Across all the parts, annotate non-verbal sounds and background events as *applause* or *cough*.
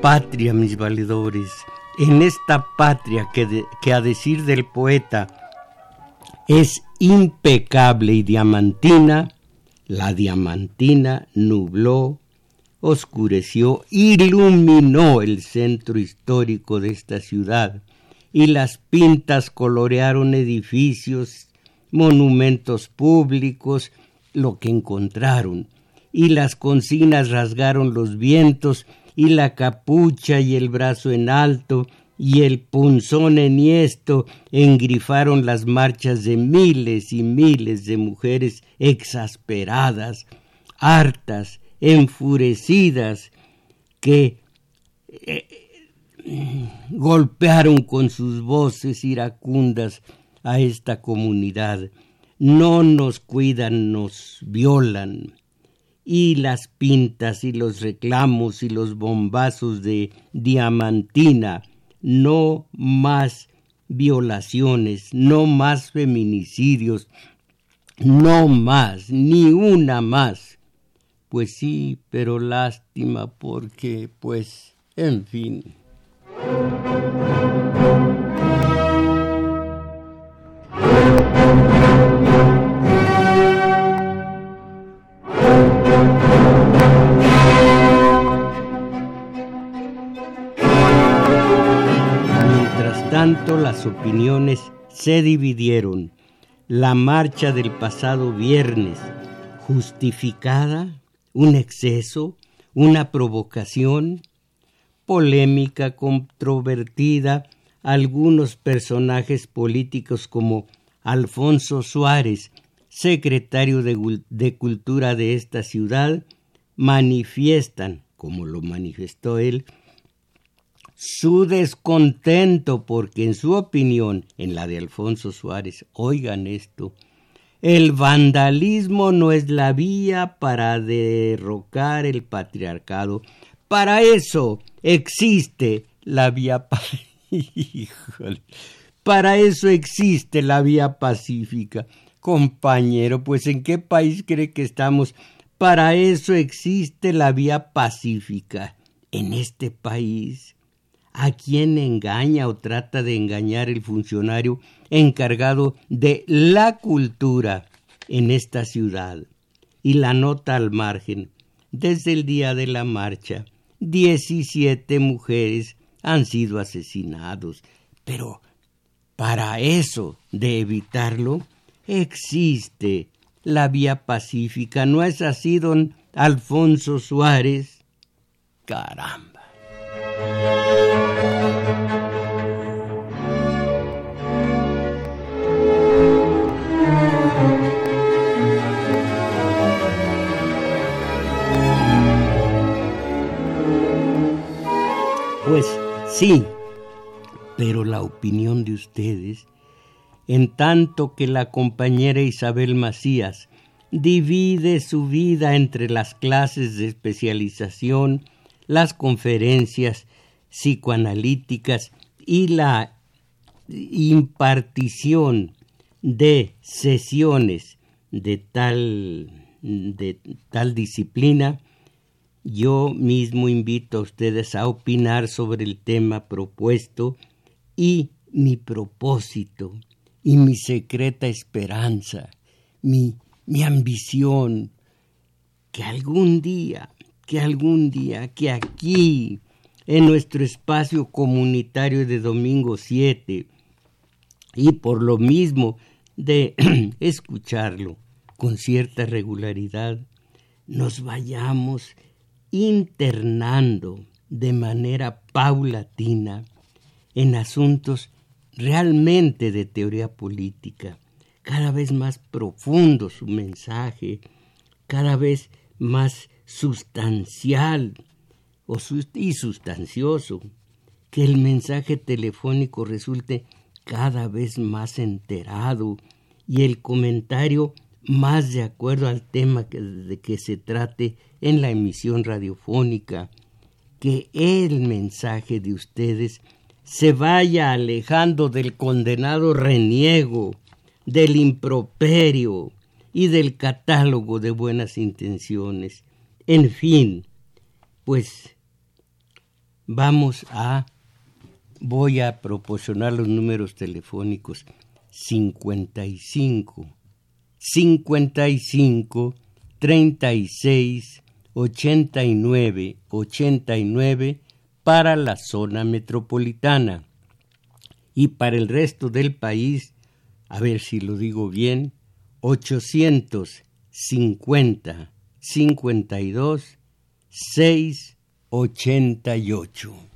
Patria, mis valedores, en esta patria que, que a decir del poeta es impecable y diamantina, la diamantina nubló, oscureció, iluminó el centro histórico de esta ciudad y las pintas colorearon edificios, monumentos públicos, lo que encontraron, y las consignas rasgaron los vientos, y la capucha y el brazo en alto, y el punzón enhiesto engrifaron las marchas de miles y miles de mujeres exasperadas, hartas, enfurecidas, que eh, golpearon con sus voces iracundas a esta comunidad. No nos cuidan, nos violan. Y las pintas y los reclamos y los bombazos de diamantina, no más violaciones, no más feminicidios, no más, ni una más. Pues sí, pero lástima porque, pues, en fin. Tanto, las opiniones se dividieron. La marcha del pasado viernes, justificada, un exceso, una provocación, polémica, controvertida, algunos personajes políticos como Alfonso Suárez, secretario de, de, Cultura de esta ciudad, manifiestan, como lo manifestó él, su descontento porque en su opinión, en la de Alfonso Suárez, oigan esto, el vandalismo no es la vía para derrocar el patriarcado. Para eso existe la vía *laughs* Para eso existe la vía pacífica. Compañero, pues ¿en qué país cree que estamos? Para eso existe la vía pacífica. En este país, ¿a quién engaña o trata de engañar el funcionario encargado de la cultura en esta ciudad? Y la nota al margen. Desde el día de la marcha, 17 mujeres han sido asesinados. Pero para eso de evitarlo existe la vía pacífica. ¿No es así, don Alfonso Suárez? Caramba. Pues sí, pero la opinión de ustedes, en tanto que la compañera Isabel Macías divide su vida entre las clases de especialización, las conferencias psicoanalíticas y la impartición de sesiones de tal, de tal disciplina, yo mismo invito a ustedes a opinar sobre el tema propuesto y mi propósito y mi secreta esperanza, mi, mi ambición, que algún día, que algún día, que aquí, en nuestro espacio comunitario de domingo 7, y por lo mismo de *clears throat* escucharlo con cierta regularidad, nos vayamos internando de manera paulatina en asuntos realmente de teoría política, cada vez más profundo su mensaje, cada vez más sustancial y sustancioso, que el mensaje telefónico resulte cada vez más enterado y el comentario más de acuerdo al tema de que se trate en la emisión radiofónica, que el mensaje de ustedes se vaya alejando del condenado reniego, del improperio y del catálogo de buenas intenciones. En fin, pues vamos a voy a proporcionar los números telefónicos 55 55 36 89 89 para la zona metropolitana y para el resto del país, a ver si lo digo bien, 850 52 688.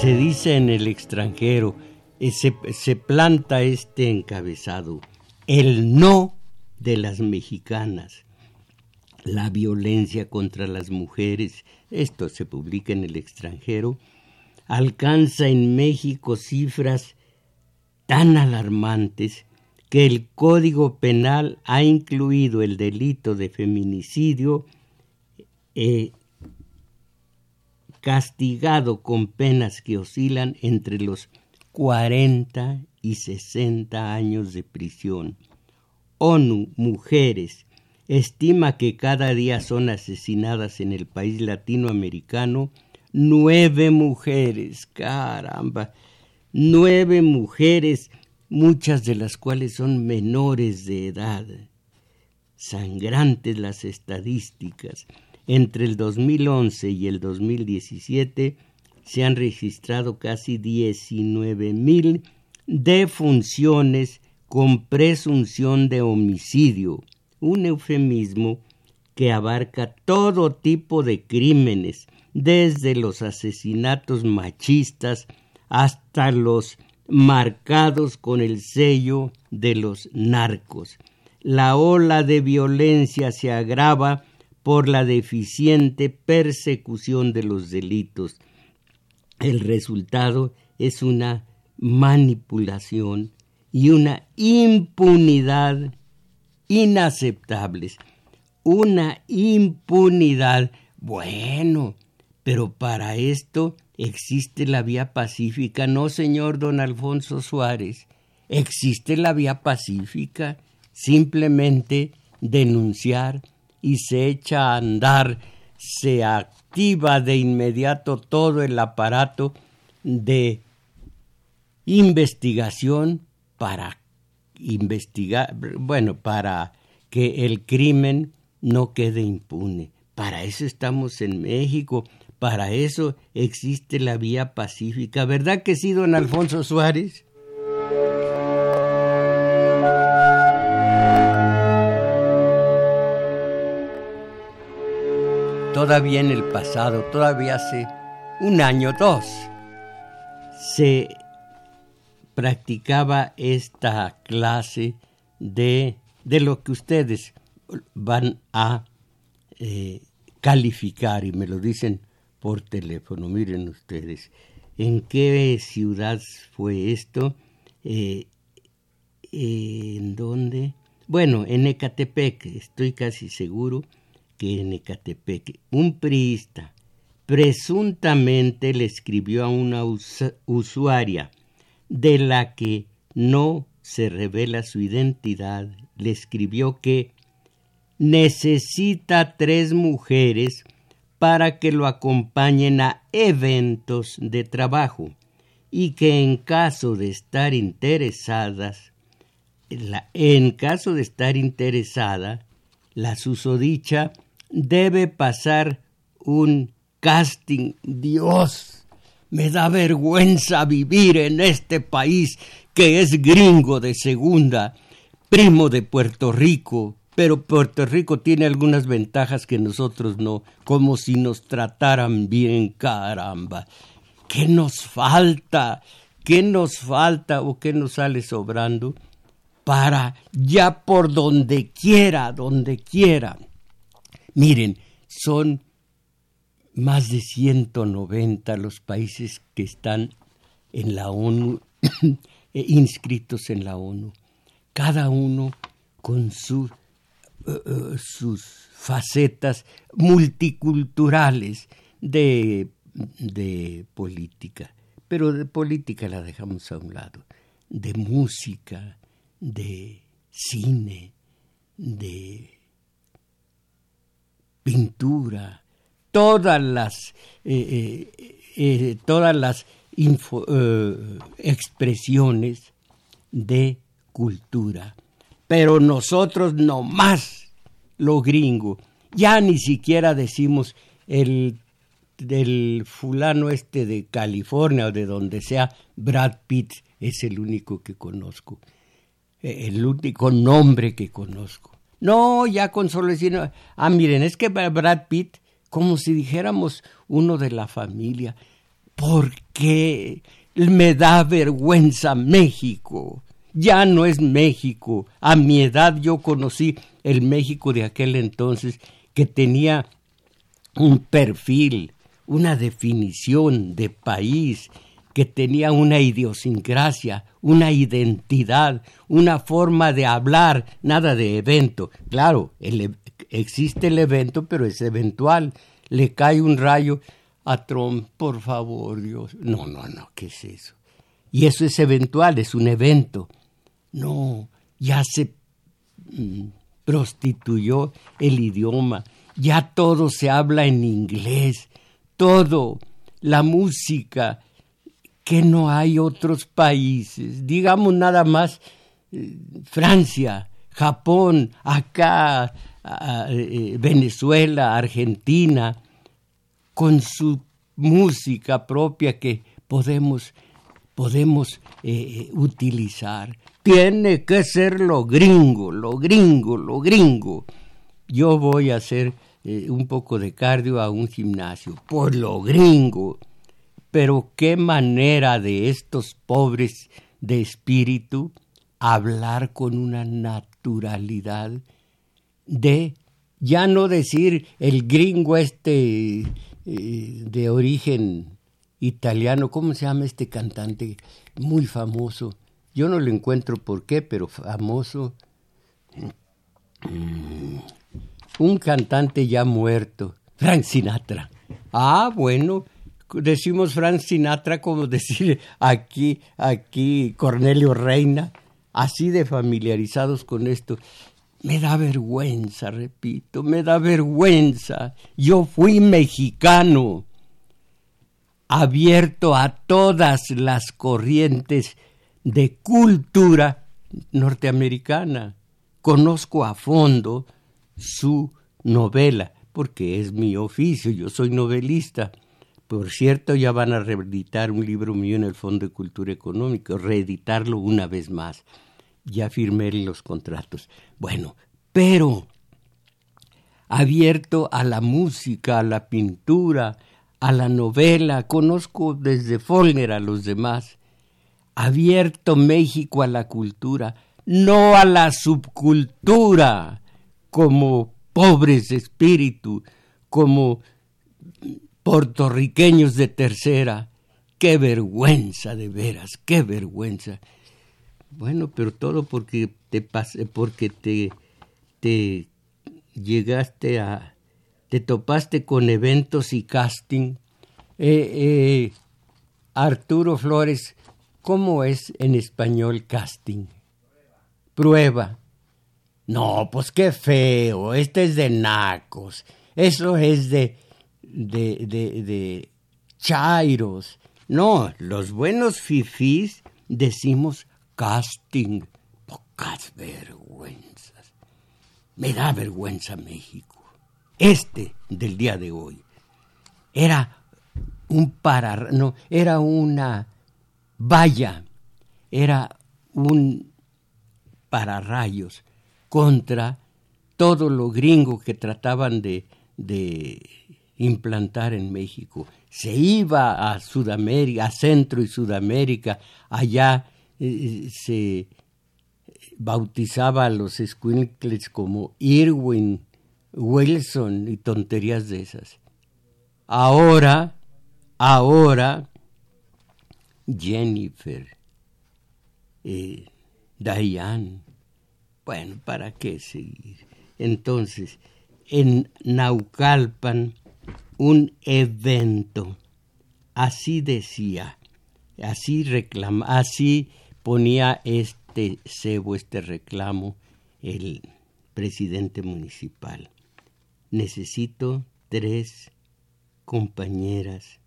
Se dice en el extranjero, eh, se, planta este encabezado, el no de las mexicanas, la violencia contra las mujeres, esto se publica en el extranjero, alcanza en México cifras tan alarmantes que el Código Penal ha incluido el delito de feminicidio eh, castigado con penas que oscilan entre los 40 y 60 años de prisión. ONU Mujeres estima que cada día son asesinadas en el país latinoamericano nueve mujeres, caramba, nueve mujeres, muchas de las cuales son menores de edad. Sangrantes las estadísticas. Entre el 2011 y el 2017 se han registrado casi 19 mil defunciones con presunción de homicidio, un eufemismo que abarca todo tipo de crímenes, desde los asesinatos machistas hasta los marcados con el sello de los narcos. La ola de violencia se agrava por la deficiente persecución de los delitos. El resultado es una manipulación y una impunidad inaceptables. Una impunidad. Bueno, pero para esto existe la vía pacífica. No, señor don Alfonso Suárez. Existe la vía pacífica. Simplemente denunciar y se echa a andar, se activa de inmediato todo el aparato de investigación para investigar, bueno, para que el crimen no quede impune. Para eso estamos en México, para eso existe la vía pacífica. ¿Verdad que sí, don Alfonso Suárez? Todavía en el pasado, todavía hace un año, dos, se practicaba esta clase de, de lo que ustedes van a eh, calificar y me lo dicen por teléfono. Miren ustedes, ¿en qué ciudad fue esto? Eh, ¿En dónde? Bueno, en Ecatepec, estoy casi seguro que en Ecatepec un priista presuntamente le escribió a una usuaria de la que no se revela su identidad, le escribió que necesita tres mujeres para que lo acompañen a eventos de trabajo y que en caso de estar interesadas, en caso de estar interesada, la susodicha debe pasar un casting. Dios, me da vergüenza vivir en este país que es gringo de segunda, primo de Puerto Rico, pero Puerto Rico tiene algunas ventajas que nosotros no, como si nos trataran bien, caramba. ¿Qué nos falta? ¿Qué nos falta o qué nos sale sobrando para ya por donde quiera, donde quiera? Miren, son más de 190 los países que están en la ONU, *clears throat* eh, inscritos en la ONU, cada uno con eh, eh, sus facetas multiculturales de de política, pero de política la dejamos a un lado, de música, de cine, de pintura, todas las, eh, eh, eh, todas las expresiones de cultura. Pero nosotros no más lo gringo, ya ni siquiera decimos el del fulano este de California o de donde sea, Brad Pitt es el único que conozco, el único nombre que conozco. No, ya con solo decir, ah, miren, es que Brad Pitt, como si dijéramos uno de la familia, porque me da vergüenza México. Ya no es México. A mi edad yo conocí el México de aquel entonces que tenía un perfil, una definición de país que tenía una idiosincrasia, una identidad, una forma de hablar, nada de evento. Claro, e, existe el evento, pero es eventual. Le cae un rayo a Trump, por favor, Dios. No, no, no, ¿qué es eso? Y eso es eventual, es un evento. No, ya se mm, prostituyó el idioma, ya todo se habla en inglés todo, la música, que no hay otros países, digamos nada más eh, Francia, Japón, acá, eh, Venezuela, Argentina, con su música propia que podemos, podemos eh, utilizar. Tiene que ser lo gringo, lo gringo, lo gringo. Yo voy a hacer un poco de cardio a un gimnasio, por lo gringo. Pero qué manera de estos pobres de espíritu hablar con una naturalidad de ya no decir el gringo este eh, de origen italiano, ¿cómo se llama este cantante muy famoso? Yo no lo encuentro por qué, pero famoso. Mm un cantante ya muerto, Frank Sinatra. Ah, bueno, decimos Frank Sinatra como *laughs* decir aquí, aquí Cornelio Reina, así de familiarizados con esto. Me da vergüenza, repito, me da vergüenza. Yo fui mexicano, abierto a todas las corrientes de cultura norteamericana. Conozco a fondo su novela, porque es mi oficio, yo soy novelista. Por cierto, ya van a reeditar un libro mío en el Fondo de Cultura Económica, reeditarlo una vez más. Ya firmé los contratos. Bueno, pero abierto a la música, a la pintura, a la novela, conozco desde Follner a los demás. Abierto México a la cultura, no a la subcultura como pobres de espíritu, como puertorriqueños de tercera. Qué vergüenza de veras, qué vergüenza. Bueno, pero todo porque te porque te, te llegaste a te topaste con eventos y casting. Eh, eh, Arturo Flores, ¿cómo es en español casting? Prueba. No, pues qué feo, este es de nacos, eso es de, de, de, de chairos. No, los buenos fifís decimos casting. Pocas vergüenzas. Me da vergüenza México. Este del día de hoy era un parar, no, era una valla, era un pararrayos contra todo lo gringo que trataban de implantar en México. Se iba a Sudamérica, a Centro y Sudamérica, allá eh, se bautizaba a los squinkles como Irwin, Wilson y tonterías de esas. Ahora Ahora, Jennifer, eh, Diane, bueno, ¿para qué seguir? Entonces, en Naucalpan, un evento, así decía, así reclama, así ponía este cebo, este reclamo, el presidente municipal. Necesito tres compañeras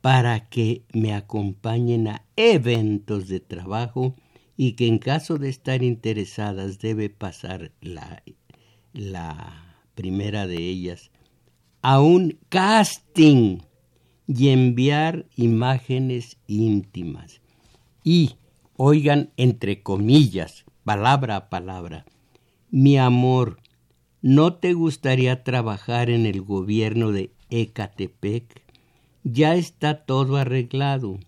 para que me acompañen a eventos de trabajo y que en caso de estar interesadas debe pasar la, la primera de ellas a un casting y enviar imágenes íntimas. Y, oigan, entre comillas, palabra a palabra, mi amor, ¿no te gustaría trabajar en el gobierno de Ecatepec? ya está todo arreglado.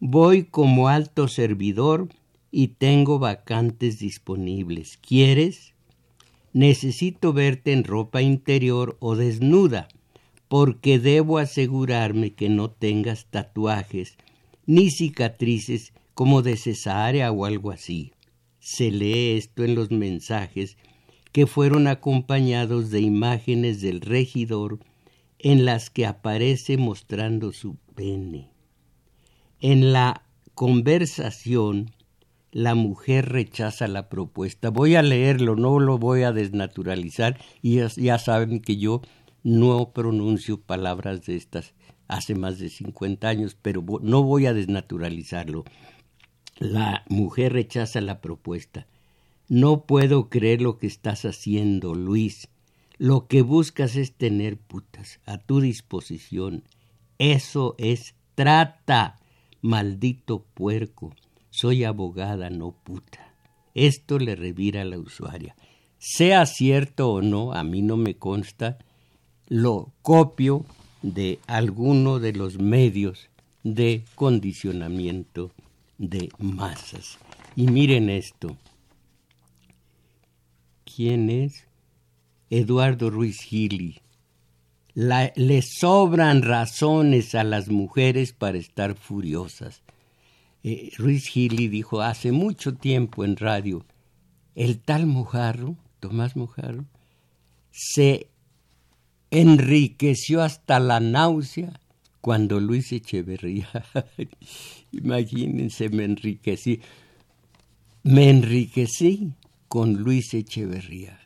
Voy como alto servidor y tengo vacantes disponibles. ¿Quieres? Necesito verte en ropa interior o desnuda, porque debo asegurarme que no tengas tatuajes ni cicatrices como de cesárea o algo así. Se lee esto en los mensajes que fueron acompañados de imágenes del regidor en las que aparece mostrando su pene. En la conversación, la mujer rechaza la propuesta. Voy a leerlo, no lo voy a desnaturalizar y ya, saben que yo no pronuncio palabras de estas hace más de 50 años, pero no voy a desnaturalizarlo. La mujer rechaza la propuesta. No puedo creer lo que estás haciendo, Luis. Lo que buscas es tener putas a tu disposición. Eso es trata, maldito puerco. Soy abogada, no puta. Esto le revira a la usuaria. Sea cierto o no, a mí no me consta, lo copio de alguno de los medios de condicionamiento de masas. Y miren esto. ¿Quién es? Eduardo Ruiz Gili. le sobran razones a las mujeres para estar furiosas. Eh, Ruiz Gili dijo hace mucho tiempo en radio, el tal Mojarro, Tomás Mojarro, se enriqueció hasta la náusea cuando Luis Echeverría, *laughs* imagínense, me enriquecí, me enriquecí con Luis Echeverría.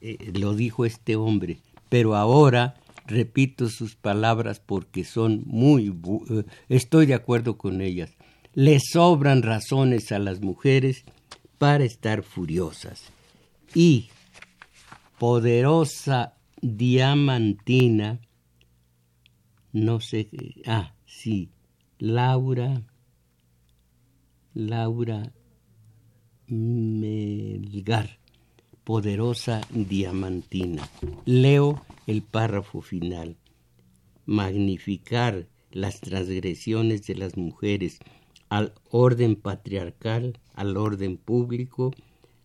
Eh, lo dijo este hombre, pero ahora repito sus palabras porque son muy... Eh, estoy de acuerdo con ellas. Le sobran razones a las mujeres para estar furiosas. Y poderosa diamantina, no sé, ah, sí, Laura, Laura Melgar poderosa diamantina. Leo el párrafo final. Magnificar las transgresiones de las mujeres al orden patriarcal, al orden público,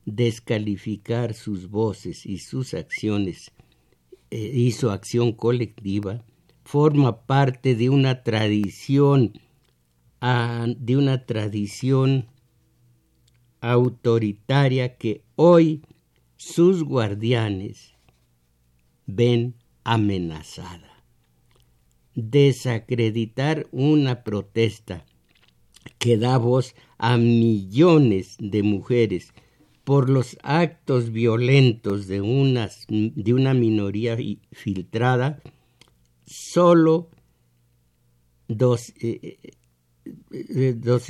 descalificar sus voces y sus acciones eh, su acción colectiva, forma parte de una tradición, de una tradición autoritaria que hoy sus guardianes ven amenazada. Desacreditar una protesta que da voz a millones de mujeres por los actos violentos de, de una minoría filtrada, solo eh, eh, dos,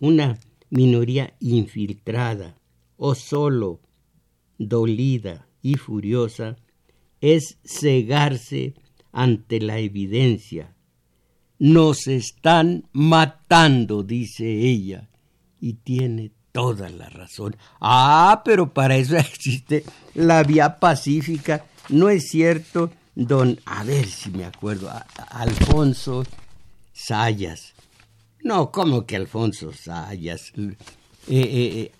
una minoría infiltrada o solo dolida y furiosa es cegarse ante la evidencia. Nos están matando, dice ella, y tiene toda la razón. Ah, pero para eso *laughs* existe la vía pacífica. No es cierto, don, a ver si me acuerdo, Alfonso Sayas. No, ¿cómo que Alfonso Sayas? Eh, eh,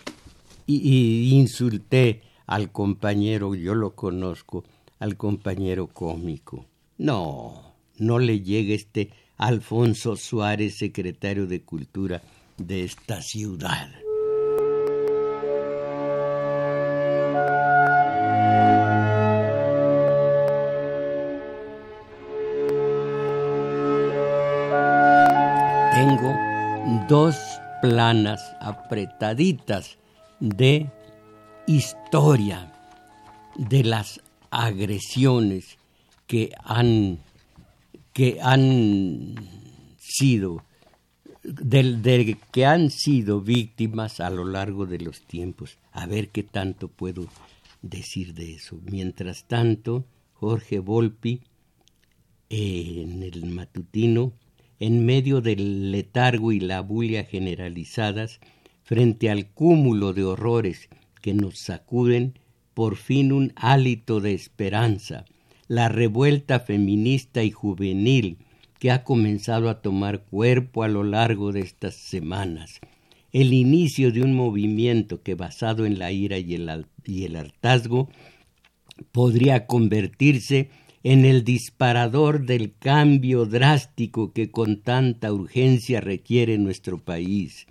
eh, insulté al compañero, yo lo conozco, al compañero cómico. No, no le llega este Alfonso Suárez, secretario de Cultura de esta ciudad. Dos planas apretaditas de historia de las agresiones que han, que han sido, del, que han sido víctimas a lo largo de los tiempos. A ver qué tanto puedo decir de eso. Mientras tanto, Jorge Volpi, en el matutino, en medio del letargo y la bulia generalizadas, frente al cúmulo de horrores que nos sacuden, por fin un hálito de esperanza, la revuelta feminista y juvenil que ha comenzado a tomar cuerpo a lo largo de estas semanas, el inicio de un movimiento que basado en la ira y el, y el hartazgo podría convertirse en el disparador del cambio drástico que con tanta urgencia requiere nuestro país.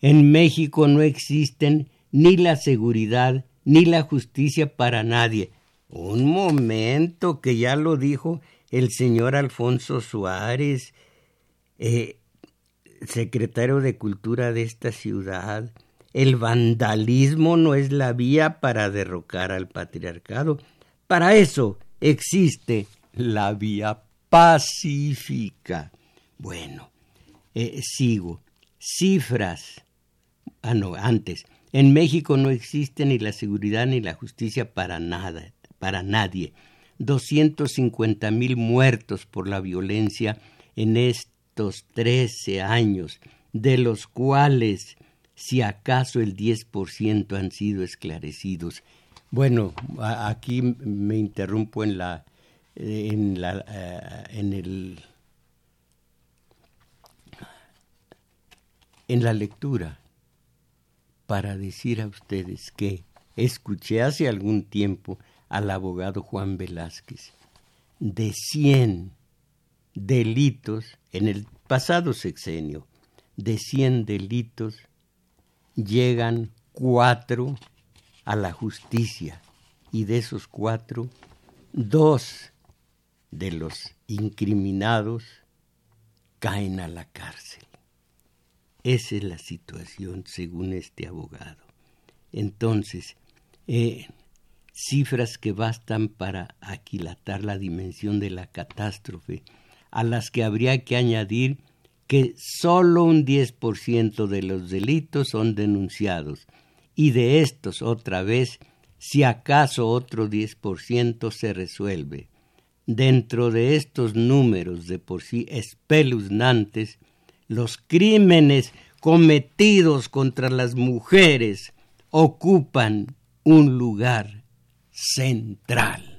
En México no existen ni la seguridad ni la justicia para nadie. Un momento, que ya lo dijo el señor Alfonso Suárez, eh, secretario de Cultura de esta ciudad. El vandalismo no es la vía para derrocar al patriarcado. Para eso existe la vía pacífica. Bueno, eh, sigo. Cifras. Ah, no, antes. En México no existe ni la seguridad ni la justicia para nada, para nadie. 250 mil muertos por la violencia en estos 13 años, de los cuales si acaso el 10% han sido esclarecidos. Bueno, aquí me interrumpo en la en la eh, en el en la lectura para decir a ustedes que escuché hace algún tiempo al abogado Juan Velázquez de 100 delitos en el pasado sexenio, de 100 delitos llegan cuatro a la justicia y de esos cuatro, dos de los incriminados caen a la cárcel. Esa es la situación según este abogado. Entonces, eh, cifras que bastan para aquilatar la dimensión de la catástrofe, a las que habría que añadir que solo un 10% de los delitos son denunciados, y de estos otra vez, si acaso otro 10% se resuelve. Dentro de estos números de por sí espeluznantes, los crímenes cometidos contra las mujeres ocupan un lugar central.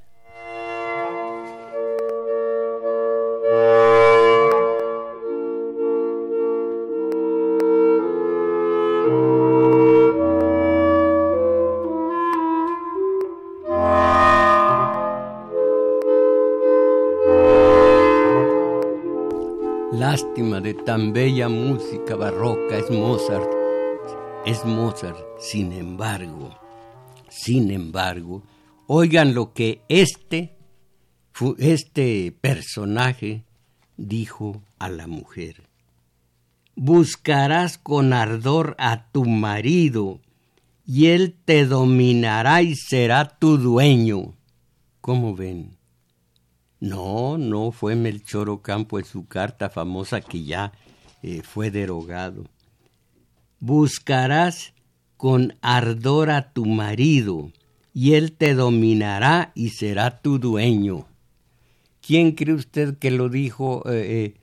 Lástima de tan bella música barroca es Mozart. Es Mozart, sin embargo, sin embargo, oigan lo que este este personaje dijo a la mujer, buscarás con ardor a tu marido, y él te dominará y será tu dueño. ¿Cómo ven? No, no fue Melchor Ocampo en su carta famosa que ya eh, fue derogado. Buscarás con ardor a tu marido, y él te dominará y será tu dueño. ¿Quién cree usted que lo dijo, eh,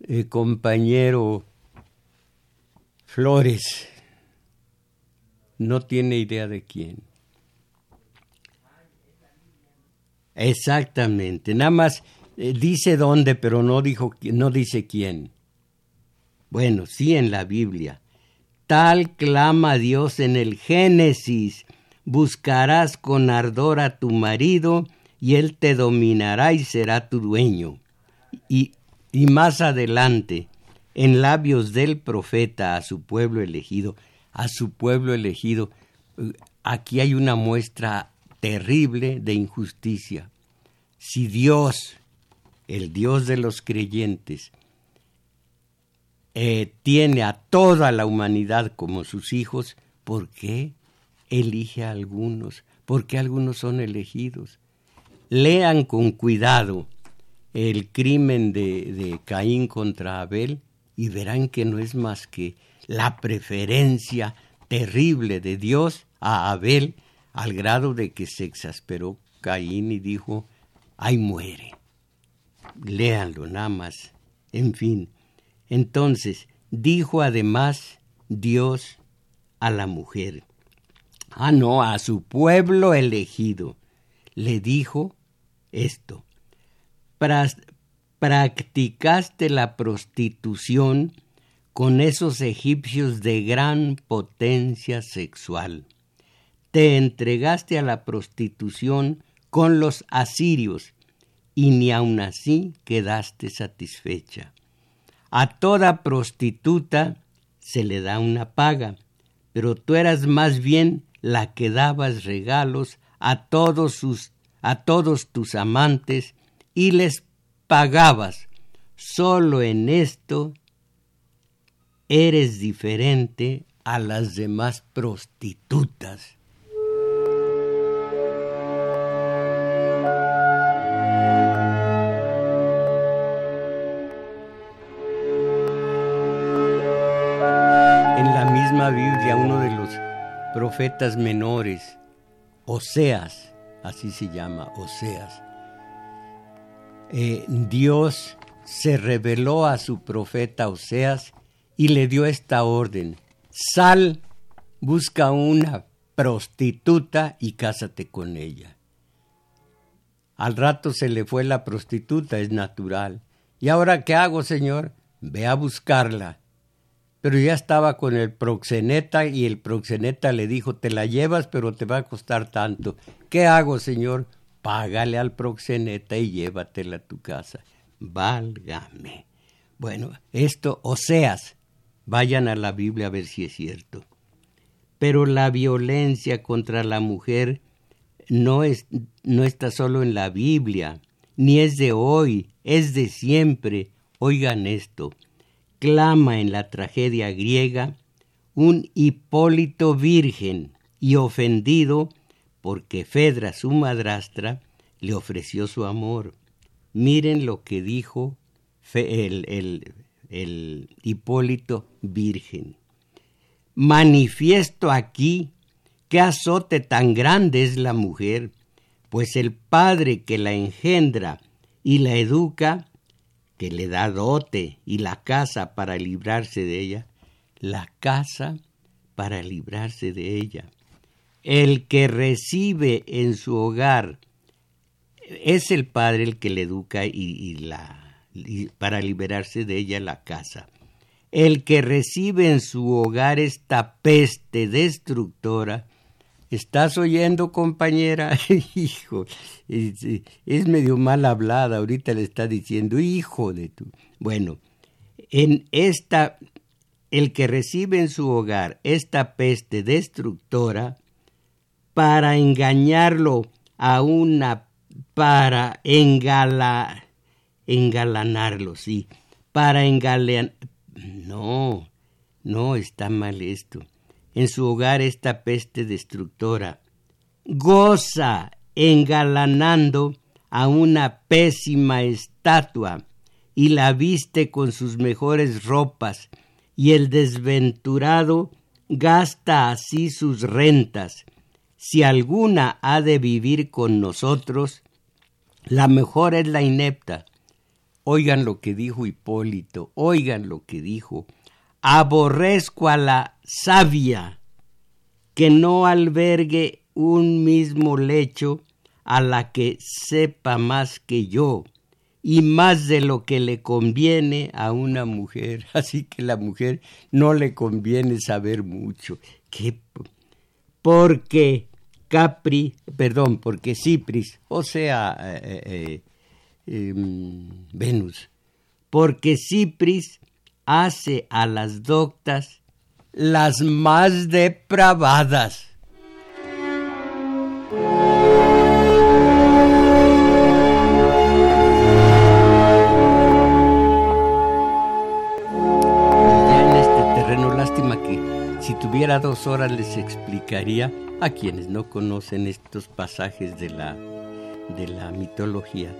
eh, compañero Flores? No tiene idea de quién. Exactamente, nada más dice dónde, pero no, dijo, no dice quién. Bueno, sí en la Biblia. Tal clama Dios en el Génesis. Buscarás con ardor a tu marido y él te dominará y será tu dueño. Y, y más adelante, en labios del profeta a su pueblo elegido, a su pueblo elegido, eh, aquí hay una muestra terrible de injusticia. Si Dios, el Dios de los creyentes, eh, tiene a toda la humanidad como sus hijos, ¿por qué elige a algunos? ¿Por qué algunos son elegidos? Lean con cuidado el crimen de, de Caín contra Abel y verán que no es más que la preferencia terrible de Dios a Abel al grado de que se exasperó Caín y dijo, ay muere. Léanlo nada más. En fin, entonces dijo además Dios a la mujer, ah, no, a su pueblo elegido, le dijo esto, practicaste la prostitución con esos egipcios de gran potencia sexual. Te entregaste a la prostitución con los asirios y ni aun así quedaste satisfecha. A toda prostituta se le da una paga, pero tú eras más bien la que dabas regalos a todos a todos tus amantes y les pagabas. Solo en esto eres diferente a las demás prostitutas. Biblia uno de los profetas menores, Oseas, así se llama, Oseas. Eh, Dios se reveló a su profeta Oseas y le dio esta orden, sal, busca una prostituta y cásate con ella. Al rato se le fue la prostituta, es natural. ¿Y ahora qué hago, Señor? Ve a buscarla pero ya estaba con el proxeneta y el proxeneta le dijo, te la llevas, pero te va a costar tanto. ¿Qué hago, señor? Págale al proxeneta y llévatela a tu casa. Válgame. Bueno, esto, Oseas, vayan a la Biblia a ver si es cierto. Pero la violencia contra la mujer no, es, no está solo en la Biblia, ni es de hoy, es de siempre. Oigan esto clama en la tragedia griega un Hipólito virgen y ofendido porque Fedra, su madrastra, le ofreció su amor. Miren lo que dijo el, el, el Hipólito virgen. Manifiesto aquí qué azote tan grande es la mujer, pues el padre que la engendra y la educa que le da dote y la casa para librarse de ella, la casa para librarse de ella. El que recibe en su hogar es el padre el que le educa y, la para liberarse de ella la casa. El que recibe en su hogar esta peste destructora ¿Estás oyendo, compañera? *laughs* hijo, es, medio mal hablada, ahorita le está diciendo, hijo de tu. Bueno, en esta, el que recibe en su hogar esta peste destructora, para engañarlo a una para engala, engalanarlo, sí, para engalanar. No, no está mal esto. En su hogar esta peste destructora goza engalanando a una pésima estatua y la viste con sus mejores ropas, y el desventurado gasta así sus rentas. Si alguna ha de vivir con nosotros, la mejor es la inepta. Oigan lo que dijo Hipólito, oigan lo que dijo. Aborrezco a la sabia que no albergue un mismo lecho a la que sepa más que yo y más de lo que le conviene a una mujer. *laughs* Así que la mujer no le conviene saber mucho. ¿Qué? Porque Capri, perdón, porque Cipris, o sea, eh, eh, eh, em, Venus, porque Cipris hace a las doctas las más depravadas. tuviera dos horas les explicaría a quienes no conocen estos pasajes de la, de la mitología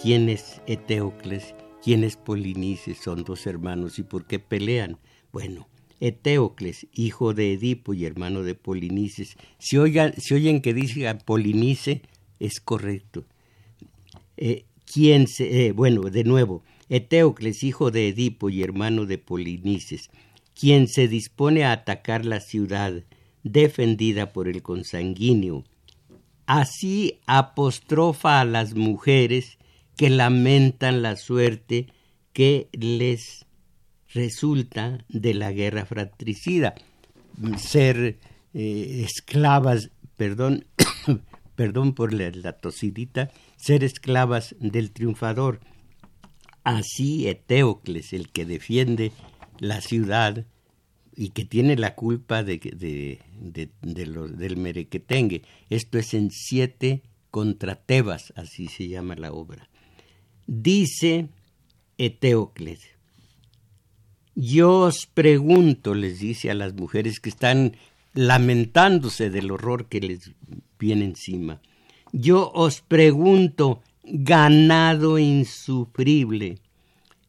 quién es Eteocles, quién es Polinices, son dos hermanos y por qué pelean. Bueno, Eteocles, hijo de Edipo y hermano de Polinices, si, oigan, si oyen que dice Polinice, es correcto. Eh, ¿quién se, eh, bueno, de nuevo, Eteocles, hijo de Edipo y hermano de Polinices, quien se dispone a atacar la ciudad defendida por el consanguíneo. Así apostrofa a las mujeres que lamentan la suerte que les resulta de la guerra fratricida. Ser eh, esclavas, perdón, *coughs* perdón por la, la tosidita, ser esclavas del triunfador. Así Eteocles, el que defiende la ciudad y que tiene la culpa de, de, de, del merequetengue. Esto es en siete contra Tebas, así se llama la obra. Dice Eteocles, yo os pregunto, les dice a las mujeres que están lamentándose del horror que les viene encima, yo os pregunto, ganado insufrible,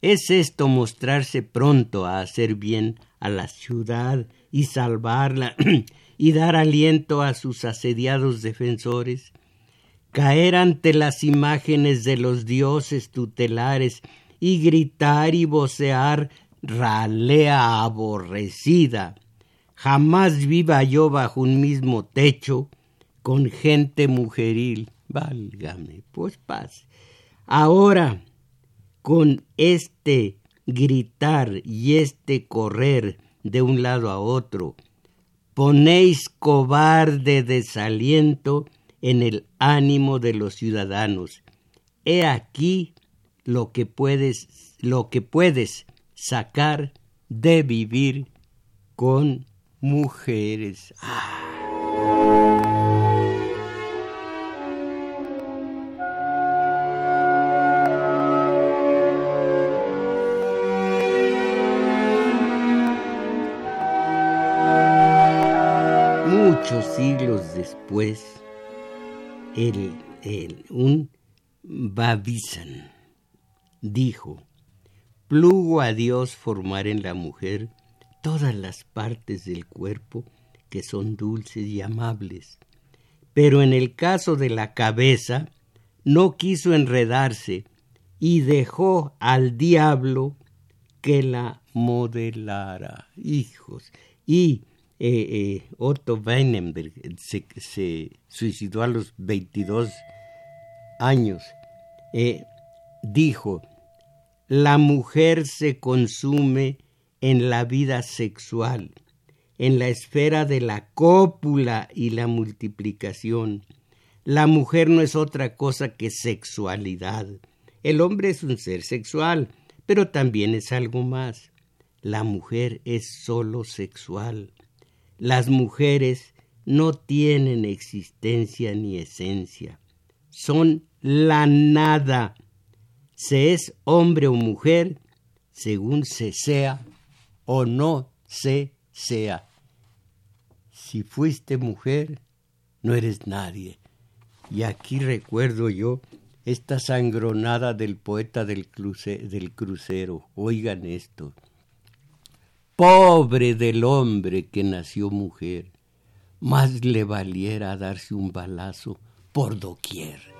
¿Es esto mostrarse pronto a hacer bien a la ciudad y salvarla *clears throat* y dar aliento a sus asediados defensores? Caer ante las imágenes de los dioses tutelares y gritar y vocear ralea aborrecida. Jamás viva yo bajo un mismo techo con gente mujeril. Válgame, pues paz. Ahora, con este gritar y este correr de un lado a otro, ponéis cobarde desaliento en el ánimo de los ciudadanos. He aquí lo que puedes, lo que puedes sacar de vivir con mujeres. ¡Ah! siglos después, el, un Babisan dijo, plugo a Dios formar en la mujer todas las partes del cuerpo que son dulces y amables, pero en el caso de la cabeza no quiso enredarse y dejó al diablo que la modelara. Hijos, y eh, eh, Otto Weinenberg se, suicidó a los 22 años, eh, dijo, la mujer se consume en la vida sexual, en la esfera de la cópula y la multiplicación. La mujer no es otra cosa que sexualidad. El hombre es un ser sexual, pero también es algo más. La mujer es solo sexual. Las mujeres no tienen existencia ni esencia, son la nada. Se es hombre o mujer según se sea o no se sea. Si fuiste mujer, no eres nadie. Y aquí recuerdo yo esta sangronada del poeta del, del crucero. Oigan esto. Pobre del hombre que nació mujer, más le valiera darse un balazo por doquier.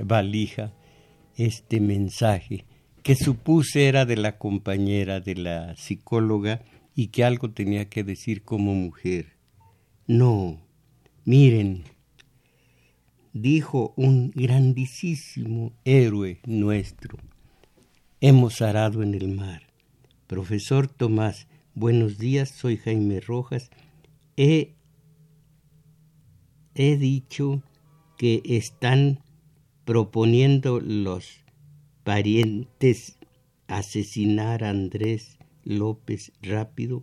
Valija este mensaje que supuse era de la compañera de la psicóloga y que algo tenía que decir como mujer. No, miren, dijo un grandísimo héroe nuestro, hemos arado en el mar. Profesor Tomás, buenos días, soy Jaime Rojas he, dicho que están proponiendo los parientes asesinar a Andrés López rápido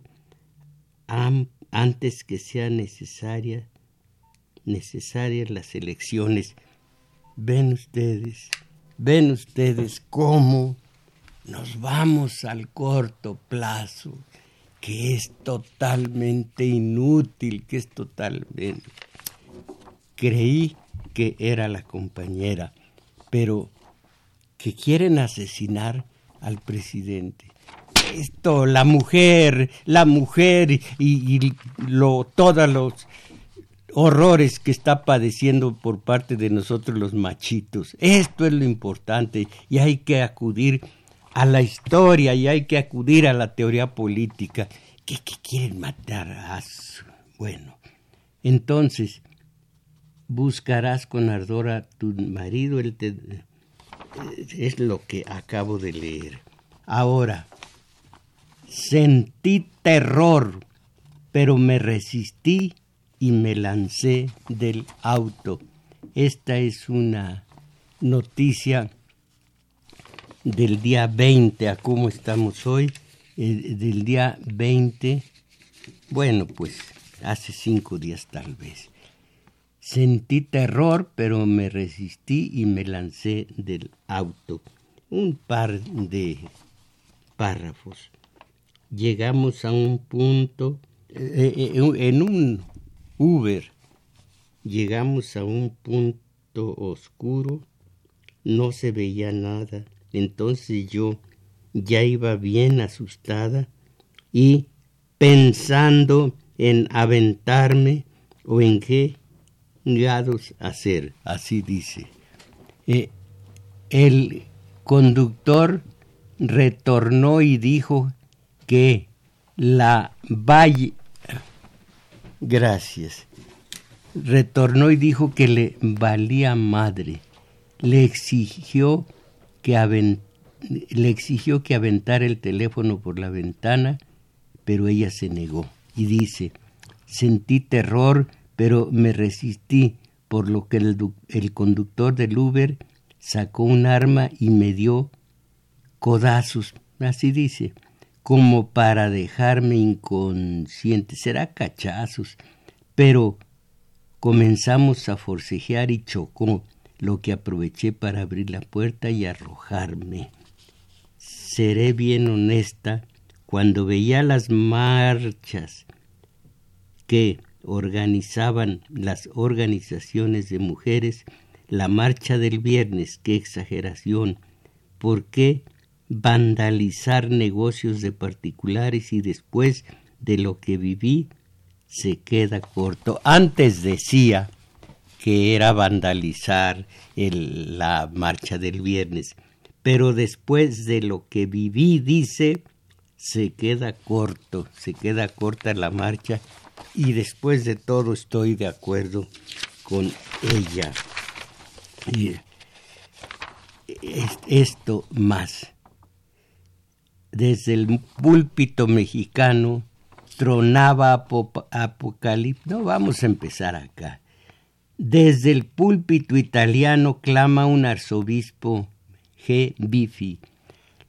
antes que sean necesarias necesarias las elecciones. Ven ustedes, ven ustedes cómo nos vamos al corto plazo que es totalmente inútil, que es totalmente... Creí era la compañera, pero que quieren asesinar al presidente. Esto, la mujer, la mujer y, y lo, todos los horrores que está padeciendo por parte de nosotros los machitos. Esto es lo importante y hay que acudir a la historia y hay que acudir a la teoría política. ¿Qué, quieren matar a Bueno, entonces buscarás con ardor a tu marido, te, es lo que acabo de leer. Ahora, sentí terror, pero me resistí y me lancé del auto. Esta es una noticia del día 20 a cómo estamos hoy, eh, del día 20, bueno, pues hace cinco días tal vez. Sentí terror, pero me resistí y me lancé del auto. Un par de párrafos. Llegamos a un punto, eh, eh, en un Uber, llegamos a un punto oscuro, no se veía nada entonces yo ya iba bien asustada y pensando en aventarme o en qué gados hacer, así dice. Eh, el conductor retornó y dijo que la valle... Gracias. Retornó y dijo que le valía madre. Le exigió que le exigió que aventara el teléfono por la ventana, pero ella se negó y dice, sentí terror, pero me resistí, por lo que el, conductor del Uber sacó un arma y me dio codazos, así dice, como para dejarme inconsciente, será cachazos, Pero comenzamos a forcejear y chocó, lo que aproveché para abrir la puerta y arrojarme. Seré bien honesta, cuando veía las marchas que organizaban las organizaciones de mujeres, la marcha del viernes, qué exageración, ¿por qué vandalizar negocios de particulares y después de lo que viví se queda corto? Antes decía que era vandalizar la marcha del viernes, pero después de lo que viví, dice, se queda corto, se queda corta la marcha y después de todo estoy de acuerdo con ella. Y esto más. Desde el púlpito mexicano tronaba apocalipsis. No, vamos a empezar acá. Desde el púlpito italiano clama un arzobispo G. Bifi.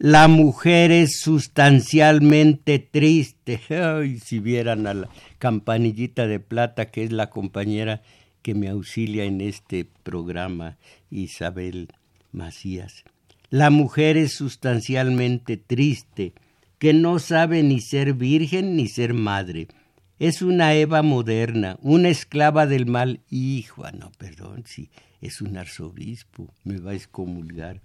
La mujer es sustancialmente triste. Ay, si vieran a la campanillita de plata, que es la compañera que me auxilia en este programa, Isabel Macías. La mujer es sustancialmente triste, que no sabe ni ser virgen ni ser madre es una Eva moderna, una esclava del mal. Hijo, ah, no, perdón, sí, es un arzobispo, me va a excomulgar.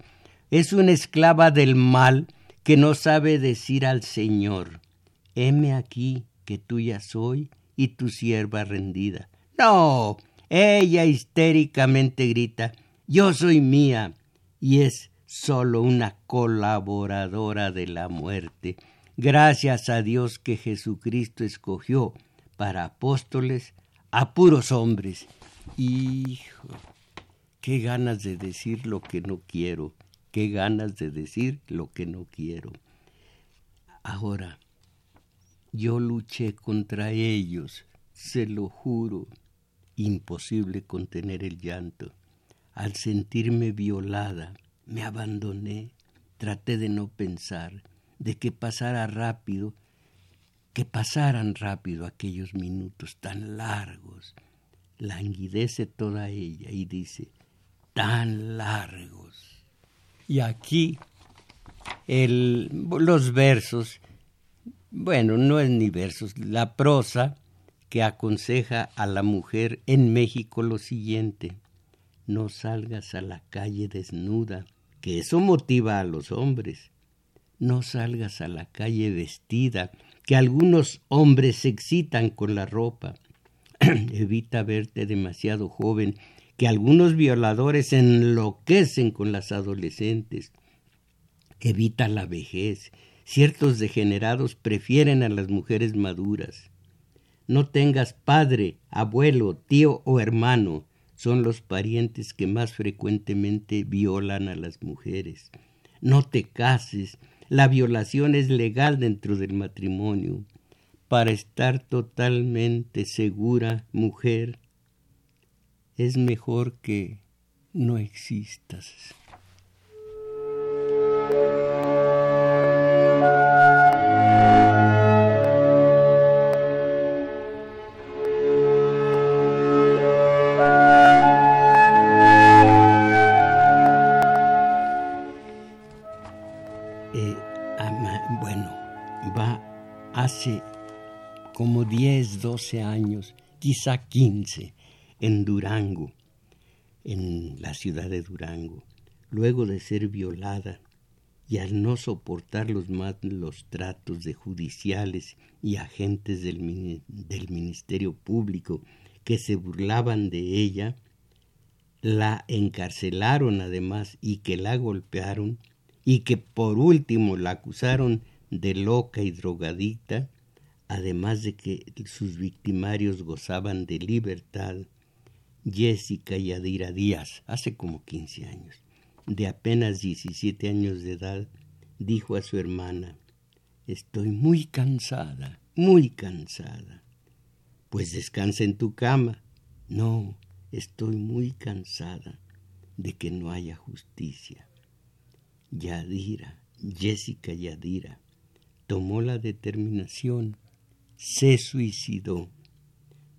Es una esclava del mal que no sabe decir al Señor, heme aquí que tuya soy y tu sierva rendida. No, ella histéricamente grita, yo soy mía, y es solo una colaboradora de la muerte. Gracias a Dios que Jesucristo escogió para apóstoles a puros hombres. Hijo, qué ganas de decir lo que no quiero, qué ganas de decir lo que no quiero. Ahora, yo luché contra ellos, se lo juro, imposible contener el llanto. Al sentirme violada, me abandoné, traté de no pensar, de que pasara rápido que pasaran rápido aquellos minutos tan largos. Languidece toda ella y dice, tan largos. Y aquí el, los versos, bueno, no es ni versos, la prosa que aconseja a la mujer en México lo siguiente, no salgas a la calle desnuda, que eso motiva a los hombres. No salgas a la calle vestida, que algunos hombres se excitan con la ropa. *clears throat* Evita verte demasiado joven, que algunos violadores enloquecen con las adolescentes. Evita la vejez. Ciertos degenerados prefieren a las mujeres maduras. No tengas padre, abuelo, tío o hermano. Son los parientes que más frecuentemente violan a las mujeres. No te cases, la violación es legal dentro del matrimonio. Para estar totalmente segura, mujer, es mejor que no existas. como 10, 12 años, quizá 15, en Durango, en la ciudad de Durango, luego de ser violada y al no soportar los tratos de judiciales y agentes del, del Ministerio Público que se burlaban de ella, la encarcelaron además y que la golpearon y que por último la acusaron de loca y drogadicta, además de que sus victimarios gozaban de libertad, Jessica Yadira Díaz, hace como 15 años, de apenas 17 años de edad, dijo a su hermana, Estoy muy cansada, muy cansada. Pues descansa en tu cama. No, estoy muy cansada de que no haya justicia. Yadira, Jessica Yadira, tomó la determinación se suicidó.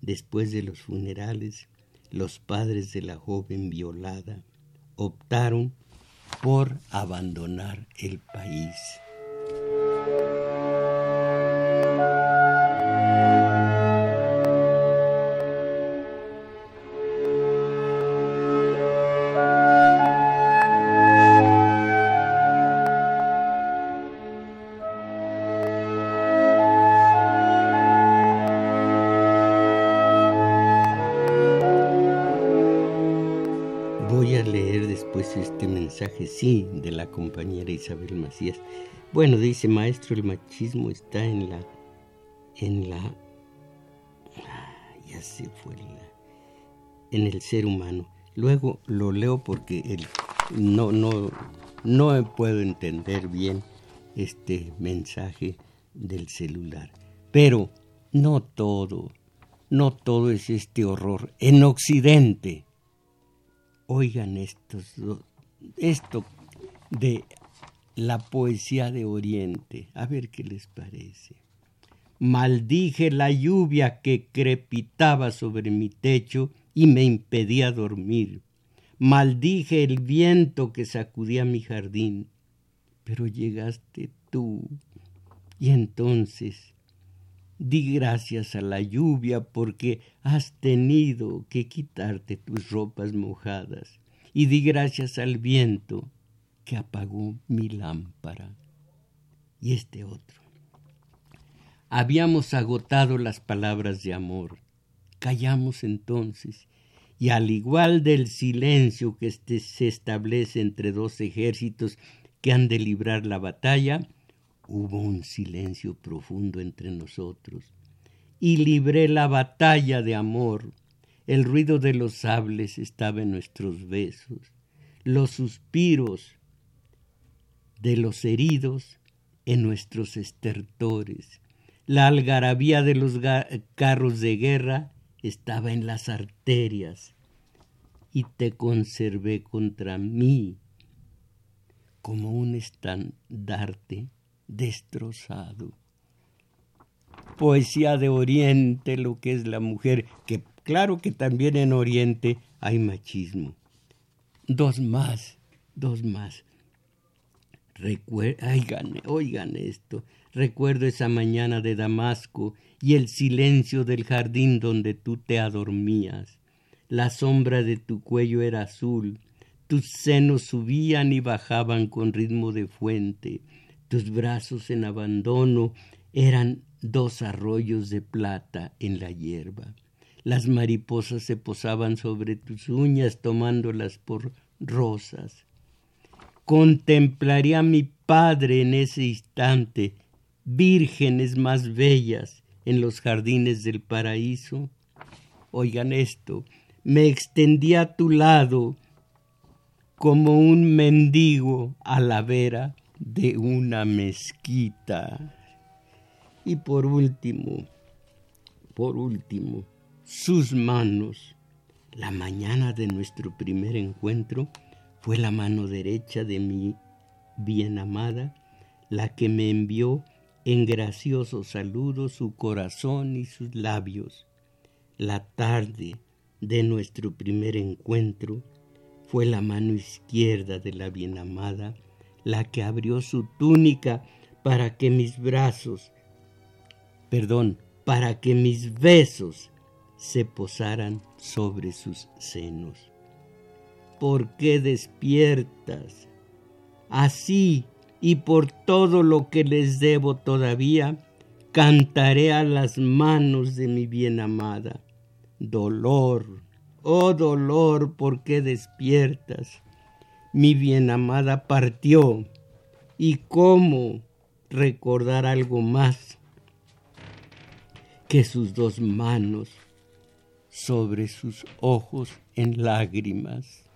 después de los funerales, los padres de la joven violada optaron por abandonar el país. Sí, de la compañera Isabel Macías. Bueno, dice maestro, el machismo está en la, en la, ya se fue en el ser humano. Luego lo leo porque el, no, no, no puedo entender bien este mensaje del celular. Pero no todo, no todo es este horror. En Occidente, oigan estos dos, esto de la poesía de Oriente. A ver qué les parece. Maldije la lluvia que crepitaba sobre mi techo y me impedía dormir. Maldije el viento que sacudía mi jardín. Pero llegaste tú. Y entonces di gracias a la lluvia porque has tenido que quitarte tus ropas mojadas y di gracias al viento que apagó mi lámpara. Y este otro. Habíamos agotado las palabras de amor. Callamos entonces, y al igual del silencio que este se establece entre dos ejércitos que han de librar la batalla, hubo un silencio profundo entre nosotros. Y libré la batalla de amor el ruido de los sables estaba en nuestros besos, los suspiros de los heridos en nuestros estertores, la algarabía de los carros de guerra estaba en las arterias. Y te conservé contra mí como un estandarte destrozado. Poesía de Oriente, lo que es la mujer, que Claro que también en Oriente hay machismo. Dos más, dos más. oigan, oigan esto. Recuerdo esa mañana de Damasco y el silencio del jardín donde tú te adormías. La sombra de tu cuello era azul, tus senos subían y bajaban con ritmo de fuente, tus brazos en abandono eran dos arroyos de plata en la hierba. Las mariposas se posaban sobre tus uñas tomándolas por rosas. Contemplaría a mi padre en ese instante, vírgenes más bellas en los jardines del paraíso. Oigan esto, me extendía a tu lado como un mendigo a la vera de una mezquita. Y por último, por último, sus manos. La mañana de nuestro primer encuentro fue la mano derecha de mi bien amada la que me envió en gracioso saludo su corazón y sus labios. La tarde de nuestro primer encuentro fue la mano izquierda de la bien amada la que abrió su túnica para que mis brazos, perdón, para que mis besos se posaran sobre sus senos. ¿Por qué despiertas? Así y por todo lo que les debo todavía, cantaré a las manos de mi bien amada. Dolor, oh dolor, ¿por qué despiertas? Mi bien amada partió, y cómo recordar algo más que sus dos manos sobre sus ojos en lágrimas.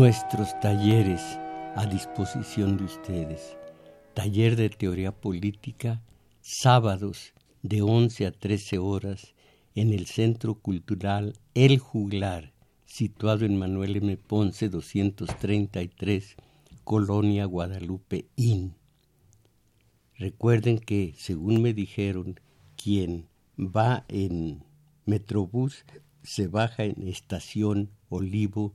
Nuestros talleres a disposición de ustedes. Taller de teoría política, sábados de 11 a 13 horas en el Centro Cultural El Juglar, situado en Manuel M. Ponce 233, Colonia Guadalupe Inn. Recuerden que, según me dijeron, quien va en Metrobús se baja en Estación Olivo,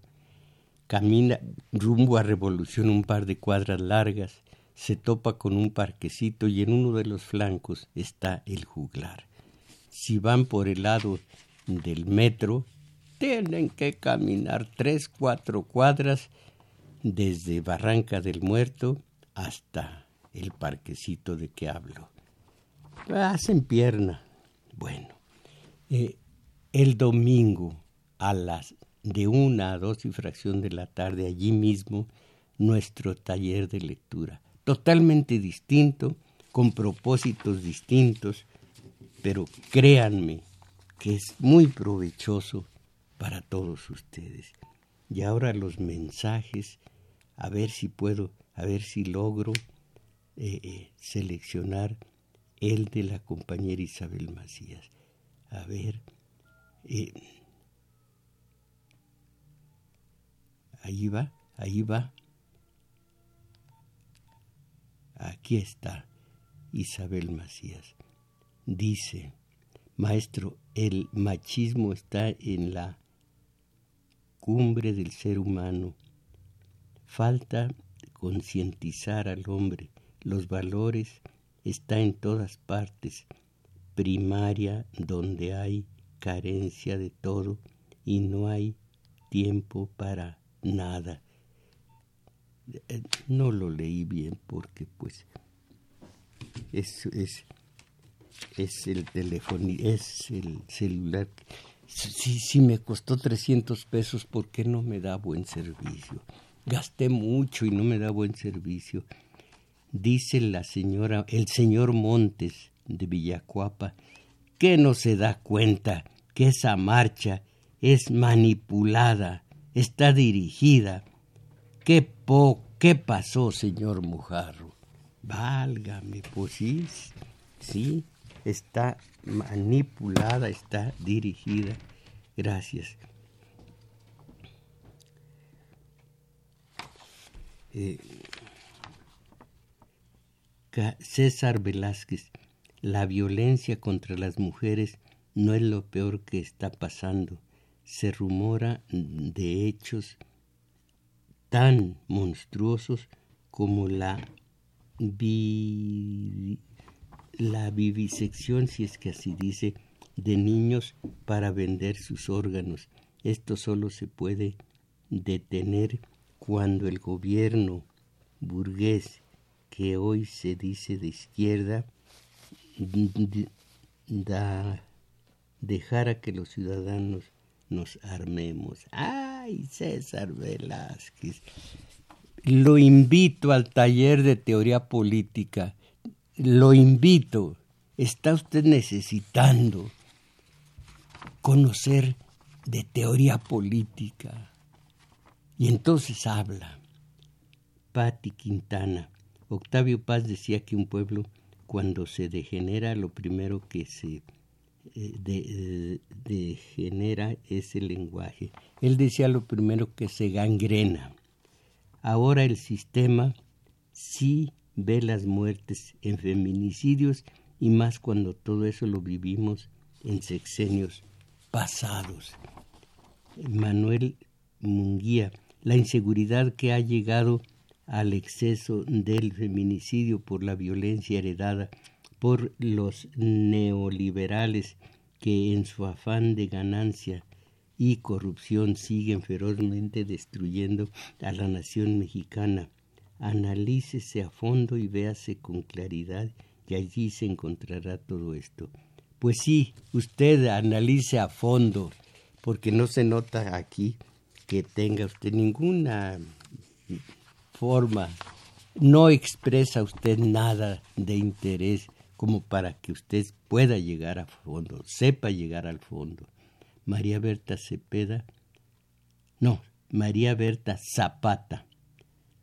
camina rumbo a Revolución un par de cuadras largas, se topa con un parquecito y en uno de los flancos está el juglar. Si van por el lado del metro, tienen que caminar tres, cuatro cuadras desde Barranca del Muerto hasta el parquecito de que hablo. Hacen pierna. Bueno, eh, el domingo a las de una a dos y fracción de la tarde allí mismo nuestro taller de lectura, totalmente distinto, con propósitos distintos, pero créanme que es muy provechoso para todos ustedes. Y ahora los mensajes, a ver si puedo, a ver si logro eh, eh, seleccionar el de la compañera Isabel Macías. A ver, eh, ahí va, ahí va. Aquí está Isabel Macías. Dice, maestro, el machismo está en la cumbre del ser humano. Falta concientizar al hombre. Los valores están en todas partes. Primaria donde hay carencia de todo y no hay tiempo para nada. Eh, no lo leí bien porque pues es, es, es el teléfono, es el celular si, si me costó 300 pesos, ¿por qué no me da buen servicio? Gasté mucho y no me da buen servicio. Dice la señora, el señor Montes de Villacuapa, que no se da cuenta que esa marcha es manipulada, está dirigida. ¿Qué, po, qué pasó, señor Mujarro? Válgame, pues sí, sí, está manipulada, está dirigida. Gracias. Eh, César Velázquez, la violencia contra las mujeres no es lo peor que está pasando. Se rumora de hechos tan monstruosos como la la vivisección, si es que así dice, de niños para vender sus órganos. Esto solo se puede detener cuando el gobierno burgués, que hoy se dice de izquierda, da, dejara que los ciudadanos nos armemos. ¡Ay, César Velázquez! Lo invito al taller de teoría política lo invito, está usted necesitando conocer de teoría política. Y entonces habla. Patti Quintana. Octavio Paz decía que un pueblo cuando se degenera lo primero que se eh, degenera es el lenguaje. Él decía lo primero que se gangrena. Ahora el sistema sí ve las muertes en feminicidios y más cuando todo eso lo vivimos en sexenios pasados. Manuel Munguía, la inseguridad que ha llegado al exceso del feminicidio por la violencia heredada por los neoliberales que en su afán de ganancia y corrupción siguen ferozmente destruyendo a la nación mexicana analícese a fondo y véase con claridad y allí se encontrará todo esto. Pues sí, usted analice a fondo, porque no se nota aquí que tenga usted ninguna forma, no expresa usted nada de interés como para que usted pueda llegar a fondo, sepa llegar al fondo. María Berta Cepeda, no, María Berta Zapata.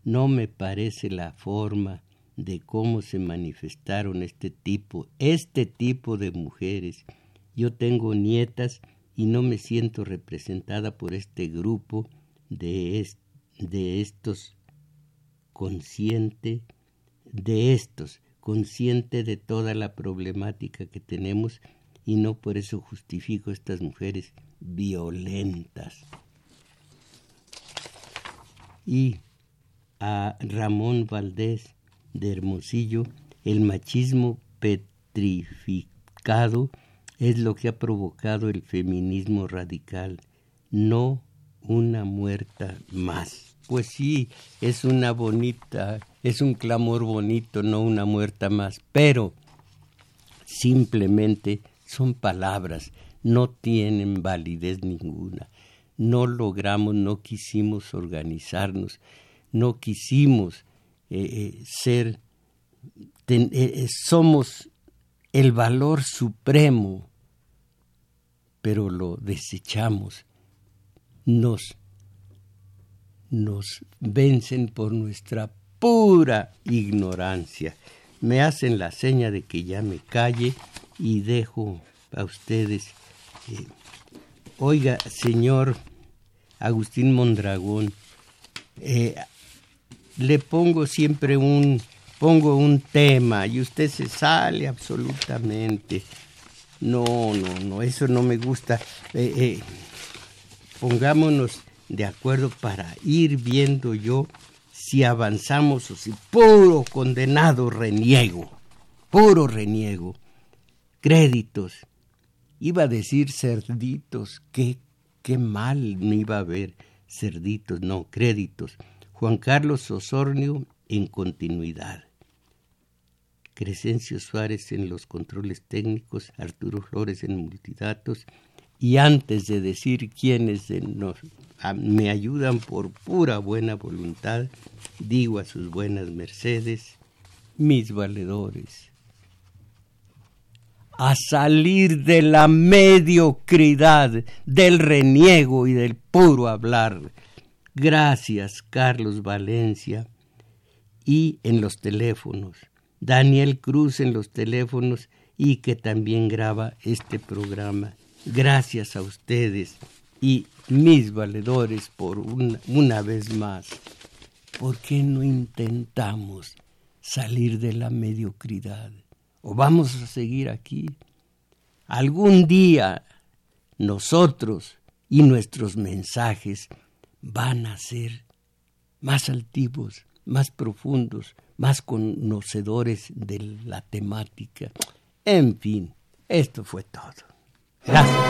No me parece la forma de cómo se manifestaron este tipo, este tipo de mujeres. Yo tengo nietas y no me siento representada por este grupo de, de estos consciente de estos, consciente de toda la problemática que tenemos y no por eso justifico estas mujeres violentas. Y a Ramón Valdés de Hermosillo, el machismo petrificado es lo que ha provocado el feminismo radical, no una muerta más. Pues sí, es una bonita, es un clamor bonito, no una muerta más, pero simplemente son palabras, no tienen validez ninguna. No logramos, no quisimos organizarnos, no quisimos eh, eh, ser, eh, somos el valor supremo, pero lo desechamos, nos, nos vencen por nuestra pura ignorancia. Me hacen la seña de que ya me calle y dejo a ustedes. oiga, señor Agustín Mondragón, le pongo siempre un, pongo un tema y usted se sale absolutamente. No, no, no, eso no me gusta. Eh, eh, pongámonos de acuerdo para ir viendo yo si avanzamos o si puro condenado reniego, puro reniego. Créditos. Iba a decir cerditos, qué, qué mal me iba a ver cerditos, no, créditos. Juan Carlos Osornio en continuidad. Crescencio Suárez en los controles técnicos, Arturo Flores en multidatos, y antes de decir quiénes nos, me ayudan por pura buena voluntad, digo a sus buenas mercedes, mis valedores, a salir de la mediocridad, del reniego y del puro hablar, Gracias, Carlos Valencia. Y en los teléfonos, Daniel Cruz en los teléfonos y que también graba este programa. Gracias a ustedes y mis valedores por una, una vez más. ¿Por qué no intentamos salir de la mediocridad? ¿O vamos a seguir aquí? Algún día nosotros y nuestros mensajes van a ser más altivos, más profundos, más conocedores de la temática. En fin, esto fue todo. Gracias.